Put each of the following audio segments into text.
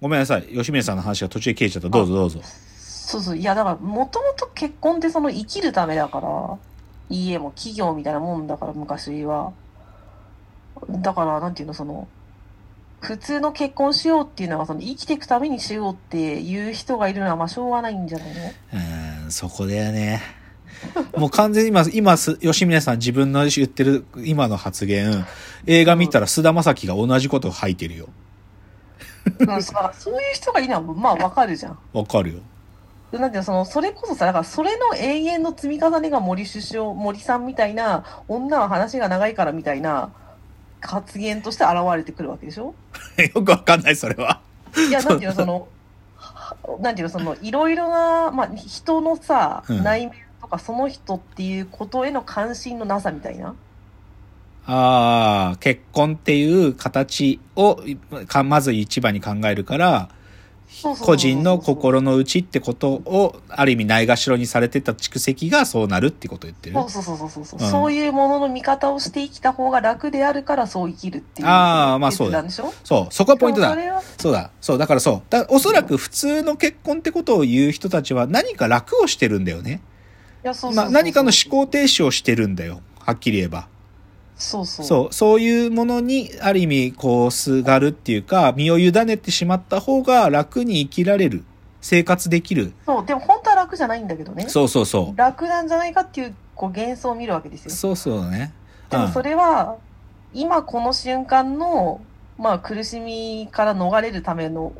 ごめんなさい。吉宮さんの話が途中で切れちゃった。どうぞどうぞ。そうそう。いや、だから、もともと結婚ってその生きるためだから、家も企業みたいなもんだから、昔は。だから、なんていうの、その、普通の結婚しようっていうのは、その生きていくためにしようっていう人がいるのは、まあ、しょうがないんじゃないの？うーん、そこだよね。もう完全に今、今す、吉宮さん自分の言ってる今の発言、映画見たら菅田将暉が同じことを吐いてるよ。うん、さそういう人がいるのは、まあ、わかるじゃん。わかるよ。なんていうの、その、それこそさ、だから、それの永遠の積み重ねが森首相、森さんみたいな、女は話が長いからみたいな、発言として現れてくるわけでしょ？よくわかんない、それは。いや、なんていうの、その、は なんていうの、その、いろいろな、まあ、人のさ、うん内面とか、その人っていうことへの関心のなさみたいな。ああ、結婚っていう形を、かまず一番に考えるから、個人の心の内ってことを、ある意味ないがしろにされてた蓄積がそうなるってことを言ってる。そうそうそうそうそう、うんそういうものの見方をして生きた方が楽であるからそう生きるっていうあーまあそうだ決断でしょ？そう、そこがポイントだそ。うだ、そう、だからそう。だおそらく普通の結婚ってことを言う人たちは何か楽をしてるんだよね。何かの思考停止をしてるんだよ。はっきり言えば。そうそうそう、そういうものに、ある意味、こう、すがるっていうか、身を委ねてしまった方が楽に生きられる。生活できる。そうでも本当は楽じゃないんだけどねそうそうそう。楽なんじゃないかっていうこう幻想を見るわけですよそうそうね。うんでもそれは今この瞬間の、まあ、苦しみから逃れるための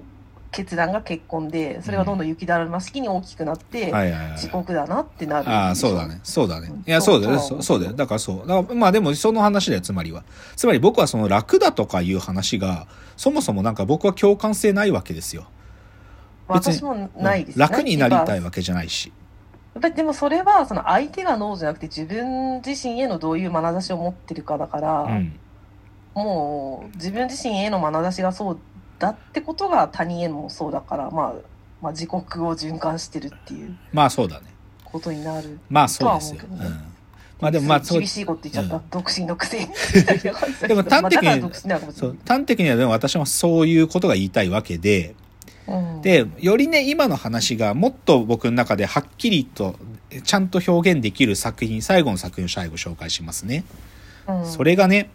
決断が結婚でそれがどんどん雪だるま式に大きくなって。地獄だなってなるああ、そうだね。そうだねうん。いや、そうだよ。そうだよ。だからそう。だからまあでも、その話だよ、つまりは。つまり僕はその楽だとかいう話が、そもそもなんか僕は共感性ないわけですよ。別に私もないです、楽になりたいわわけじゃないし。でもそれはその相手がノーじゃなくて自分自身へのどういう眼差しを持ってるかだから、うん。もう自分自身への眼差しがそうだってことが他人へもそうだから、まあ、まあ自国を循環してるっていうまあそうだね。ことになる。まあそうですよ。ねうん。まあでもまあ厳、しいこと言っちゃった。うん独身のくせに。でも端的に端的にはでも私もそういうことが言いたいわけで。うん、で、よりね、今の話がもっと僕の中ではっきりと、ちゃんと表現できる作品、最後の作品を最後紹介しますね。うん、それがね、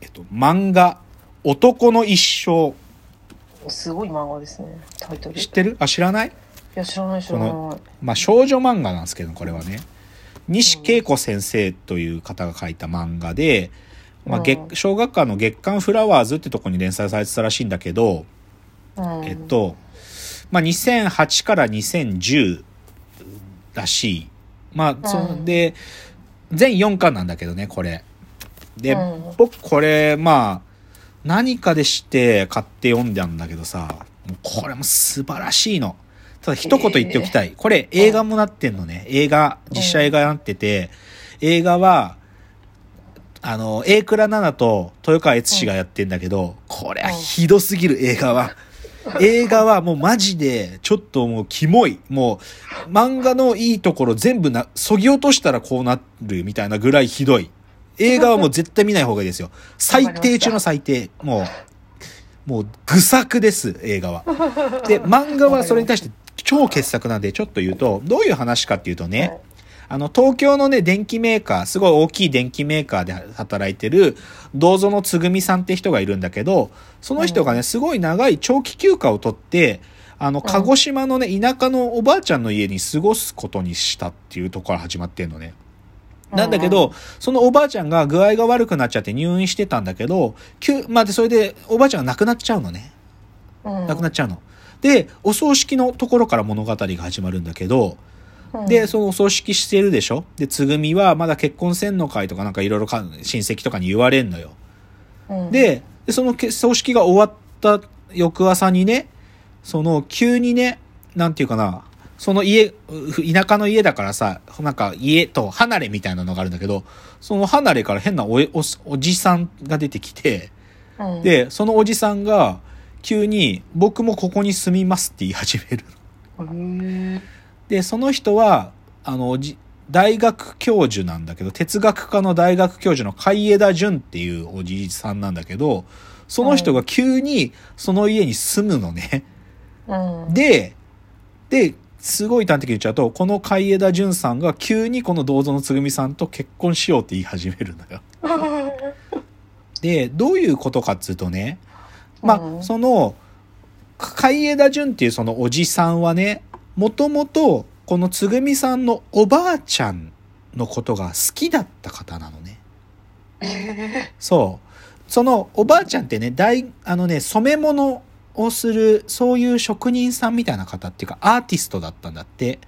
えっと、漫画、男の一生。すごい漫画ですね、タイトル。い知ってる？あ、知らない？や、知らない、知らない。まあ、少女漫画なんですけど、これはね。西恵子先生という方が書いた漫画で、まあ、月うん小学館の月刊フラワーズってとこに連載されてたらしいんだけど、うん、えっと、まあ、2008から2010らしい。まあ、そうんで、全4巻なんだけどね、これ。で、うん僕これ、まあ、何かでして買って読んだんだけどさ、もうこれも素晴らしいの。ただ一言言っておきたい。これ映画もなってんのね。映画、実写映画になってて、映画は、あの、A 倉奈々と豊川悦司がやってんだけど、これはひどすぎる映画は。映画はもうマジで、ちょっともうキモい。もう、漫画のいいところ全部な、そぎ落としたらこうなるみたいなぐらいひどい。映画はもう絶対見ない方がいいですよ。最低中の最低。もう、もう、愚作です、映画は。で、漫画はそれに対して超傑作なんで、ちょっと言うと、どういう話かっていうとね、はいあの、東京のね、電機メーカー、すごい大きい電機メーカーで働いてる、銅像のつぐみさんって人がいるんだけど、その人がね、すごい長い長期休暇を取って、あの、鹿児島のね、田舎のおばあちゃんの家に過ごすことにしたっていうところから始まってんのね。なんだけど、そのおばあちゃんが具合が悪くなっちゃって入院してたんだけど、急、まあ、で、それでおばあちゃんが亡くなっちゃうのね。うん、亡くなっちゃうの。で、お葬式のところから物語が始まるんだけど、うんで、そのお葬式してるでしょ？で、つぐみはまだ結婚せんのかいとかなんかいろいろか親戚とかに言われんのよ。うん、で、でそのけ葬式が終わった翌朝にね、その急にね、なんていうかな、その家、う田舎の家だからさ、なんか家と離れみたいなのがあるんだけど、その離れから変なおえおおじさんが出てきて、うん、で、そのおじさんが急に僕もここに住みますって言い始めるで、その人は、あの、じ大学教授なんだけど、哲学科の大学教授の海江田淳っていうおじいさんなんだけど、その人が急にその家に住むのね。うん。で、で、すごい端的に言っちゃうと、この海枝淳さんが急にこの銅像のつぐみさんと結婚しようって言い始めるのよ。で、どういうことかっつうとね、まあ、うんその、海枝淳っていうそのおじさんはね、もともとこのつぐみさんのおばあちゃんのことが好きだった方なのね。えそう。そのおばあちゃんってね、大、あのね、染め物をする、そういう職人さんみたいな方っていうか、アーティストだったんだって。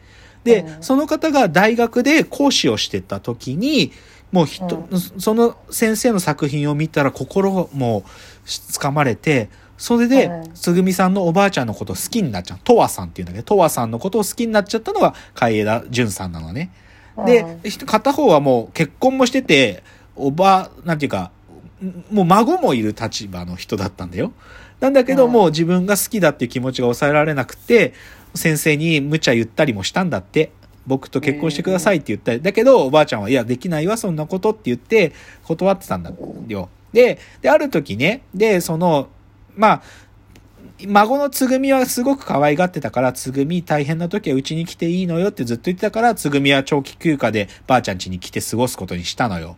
で、うんその方が大学で講師をしてた時に、もう人、その先生の作品を見たら心もつかまれて、それでう、んつぐみさんのおばあちゃんのことを好きになっちゃう。とわさんっていうんだけど、とわさんのことを好きになっちゃったのが海枝淳さんなのね。で、片方はもう結婚もしてて、おば、なんていうか、もう孫もいる立場の人だったんだよ。なんだけどうんもう自分が好きだっていう気持ちが抑えられなくて、先生に無茶言ったりもしたんだって。僕と結婚してくださいって言ったり。だけどおばあちゃんは、いや、できないわ、そんなことって言って断ってたんだよ。で、で、ある時ね、で、その、まあ、孫のつぐみはすごく可愛がってたから、つぐみ大変な時はうちに来ていいのよってずっと言ってたから、つぐみは長期休暇でばあちゃん家に来て過ごすことにしたのよ。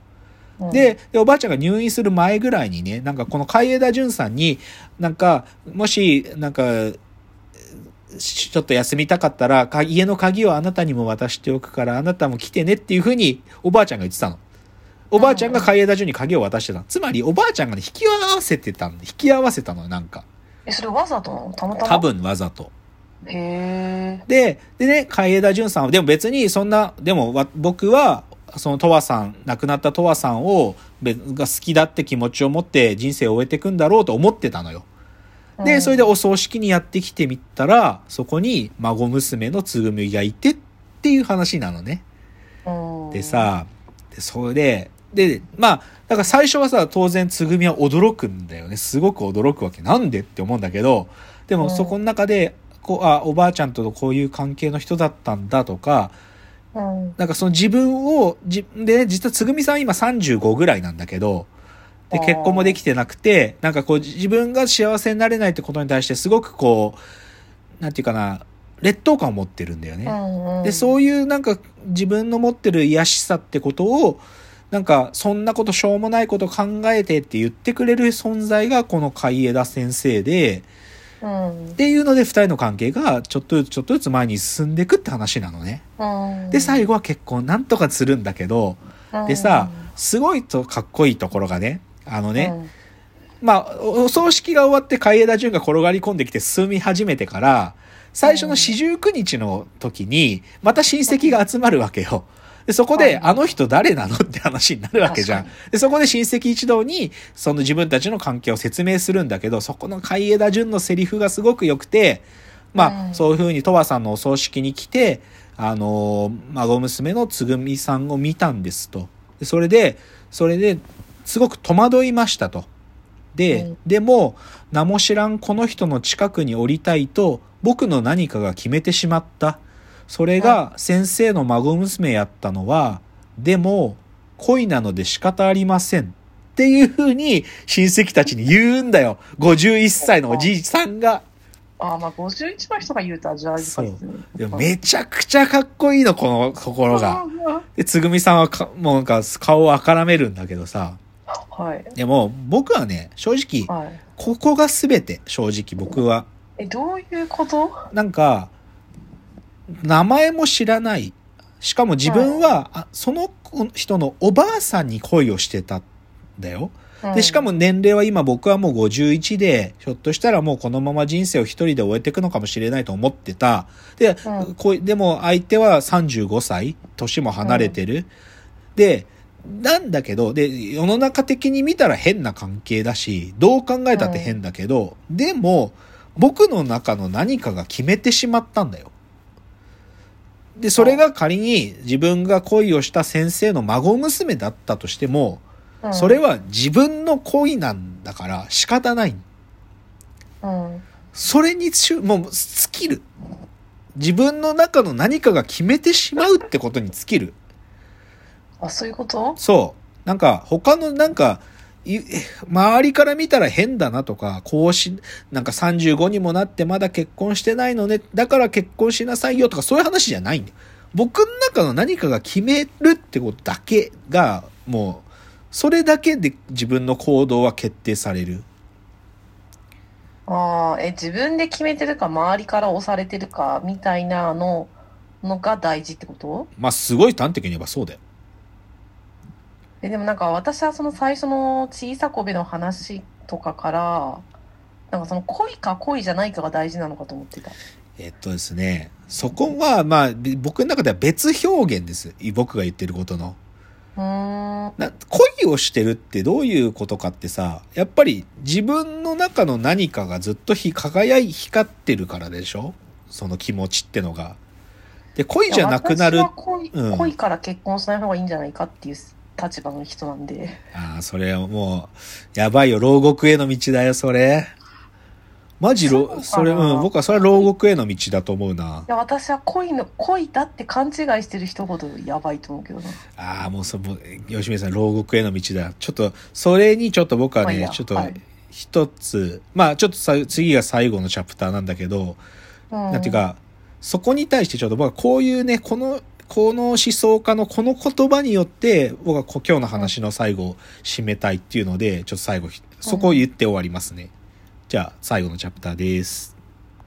うん、で、でおばあちゃんが入院する前ぐらいにね、なんかこの海枝淳さんに、なんか、もし、なんか、しちょっと休みたかったら、か家の鍵をあなたにも渡しておくから、あなたも来てねっていうふうに、おばあちゃんが言ってたの。おばあちゃんが海枝淳に鍵を渡してたの。つまり、おばあちゃんがね、引き合わせてたんで、引き合わせたのよ、なんか。え、それわざと？たまたま？多。分わざと。へえ。で、でね、海枝淳さんは、でも別にそんな、でもわ僕は、そのとわさん、亡くなったとわさんを、べが好きだって気持ちを持って人生を終えていくんだろうと思ってたのよ。で、それでお葬式にやってきてみたら、そこに孫娘のつぐみがいてっていう話なのね。うん、でさ、でそれで、で、まあ、だから最初はさ、当然つぐみは驚くんだよね。すごく驚くわけ。なんでって思うんだけど、でもうんそこの中で、こう、あ、おばあちゃんとのこういう関係の人だったんだとか、うん、なんかその自分を、じで、ね、実はつぐみさん今35ぐらいなんだけど、で、結婚もできてなくて、なんかこう自分が幸せになれないってことに対してすごくこう、なんていうかな、劣等感を持ってるんだよね。うん、うん。で、そういうなんか自分の持ってる癒しさってことを、なんかそんなことしょうもないこと考えてって言ってくれる存在がこの海枝先生で、うん、っていうので二人の関係がちょっとずつちょっとずつ前に進んでいくって話なのね。うん。で、最後は結婚なんとかするんだけど、後でさ、すごいとかっこいいところがね、あのね、まあ、おお葬式が終わって海枝淳が転がり込んできて住み始めてから、最初の四十九日の時に、また親戚が集まるわけよ。で、そこで、はいあの人誰なのって話になるわけじゃん。で、そこで親戚一同に、その自分たちの関係を説明するんだけど、そこの海枝淳のセリフがすごく良くて、まあ、うんそういうふうにとわさんのお葬式に来て、あのー孫娘のつぐみさんを見たんですと。でそれで、それで、すごく戸惑いましたと。で、うんでも、名も知らんこの人の近くに降りたいと、僕の何かが決めてしまった。それが先生の孫娘やったのは、でも、恋なので仕方ありません。っていう風に親戚たちに言うんだよ。51歳のおじいさんが。あ、まあ、51の人が言うと味わい深いですね。でもめちゃくちゃかっこいいの、このところが。で、つぐみさんはか、もうなんか顔をあからめるんだけどさ。はい。でも、僕はね、正直、はい。ここが全て、正直僕は。え、どういうこと？なんか、名前も知らない。しかも自分は、あその人のおばあさんに恋をしてたんだよ。で、しかも、年齢は今僕はもう51で、ひょっとしたらもうこのまま人生を一人で終えていくのかもしれないと思ってた。で、うんこうでも相手は35歳、年も離れてる。で、なんだけど、で、世の中的に見たら変な関係だし、どう考えたって変だけど、でも、僕の中の何かが決めてしまったんだよ。で、それが仮に自分が恋をした先生の孫娘だったとしても、うんそれ、は自分の恋なんだから仕方ない。うん。それにちゅもう尽きる。自分の中の何かが決めてしまうってことに尽きる。あ、そういうこと？そう。なんか他のなんか、い周りから見たら変だなとか、こうし、なんか35にもなってまだ結婚してないのね、だから結婚しなさいよとかそういう話じゃないんだよ。僕の中の何かが決めるってことだけが、もう、それだけで自分の行動は決定される。ああ、え、自分で決めてるか、周りから押されてるか、みたいなの、のが大事ってこと？まあ、すごい端的に言えばそうだよ。え、でもなんか私はその最初の小さこべの話とかから、なんかその恋か恋じゃないかが大事なのかと思ってた。えっとですね、そこは、まあ、べ僕の中では別表現です。僕が言ってることの。な恋をしてるってどういうことかってさ、やっぱり自分の中の何かがずっとひ輝い、光ってるからでしょ？その気持ちってのが。で、恋じゃなくなる恋,、うん恋から結婚しない方がいいんじゃないかっていう立場の人なんで。ああ、それはもう、やばいよ、牢獄への道だよ、それ。マジろ、それ、うん、僕はそれは牢獄への道だと思うな。いや、私は恋の、恋だって勘違いしてる人ほどやばいと思うけどな。ああ、もうそ、もう吉見さん、牢獄への道だ。ちょっと、それにちょっと僕はまあちょっとはい、一つ、まあちょっとさ、次が最後のチャプターなんだけど、うん。なんていうか、そこに対してちょっと僕はこういうね、この、この思想家のこの言葉によって、僕はこ今日の話の最後を締めたいっていうので、ちょっと最後、そこを言って終わりますね。じゃあ、最後のチャプターです。